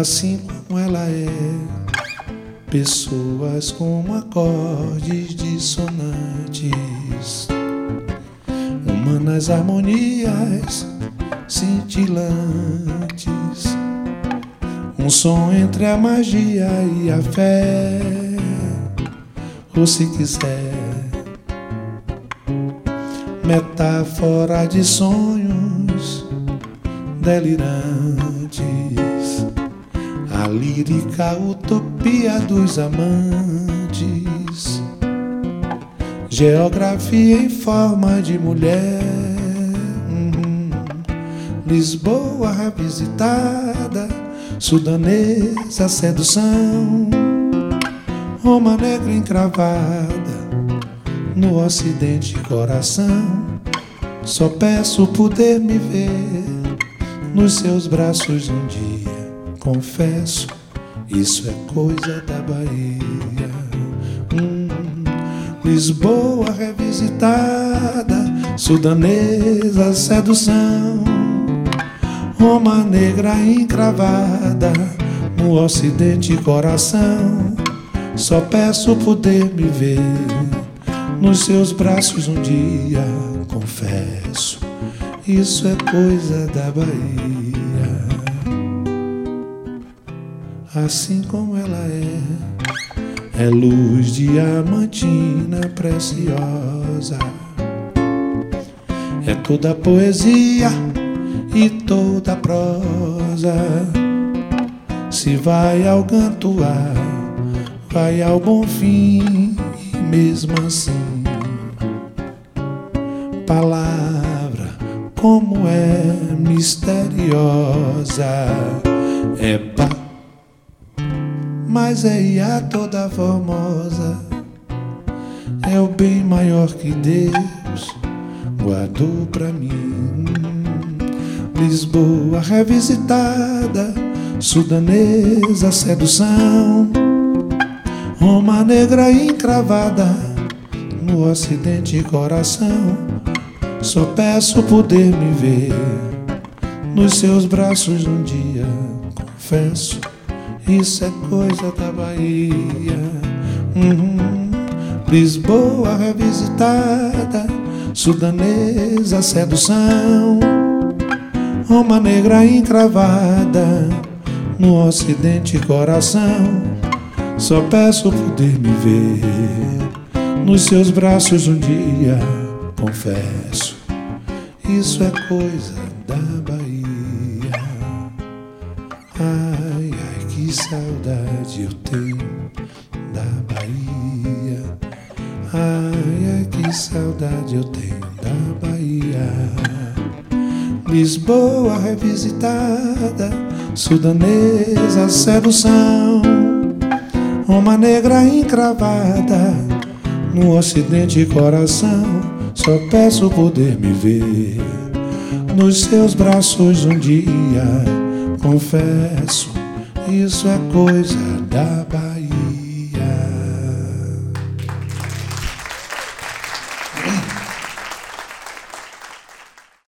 assim como ela é. Pessoas como acordes dissonantes, humanas harmonias cintilantes, um som entre a magia e a fé, ou se quiser, metáfora de sonhos delirantes a lírica utopia dos amantes, geografia em forma de mulher. Uhum. Lisboa revisitada, sudanesa sedução, Roma negra encravada, no ocidente coração. Só peço poder me ver nos seus braços um dia confesso, isso é coisa da Bahia. Hum, Lisboa revisitada, sudanesa sedução, Roma negra encravada, no ocidente coração. Só peço poder me ver nos seus braços um dia, confesso, isso é coisa da Bahia assim como ela é. É luz diamantina preciosa. É toda poesia e toda prosa. Se vai ao cantuar, vai ao bom fim, e mesmo assim, palavra como é misteriosa, é bacana mas é Ia toda formosa. É o bem maior que Deus guardou pra mim. Lisboa revisitada, sudanesa sedução, Roma negra encravada no ocidente coração. Só peço poder me ver nos seus braços um dia, confesso isso é coisa da Bahia. Uhum. Lisboa revisitada, sudanesa sedução, Roma negra encravada, no ocidente coração. Só peço poder me ver nos seus braços um dia, confesso. Isso é coisa da Bahia. Ai que saudade eu tenho da Bahia. Ai, ai, que saudade eu tenho da Bahia. Lisboa revisitada, sudanesa sedução. Uma negra encravada no ocidente coração. Só peço poder me ver nos seus braços um dia. Confesso isso é coisa da Bahia.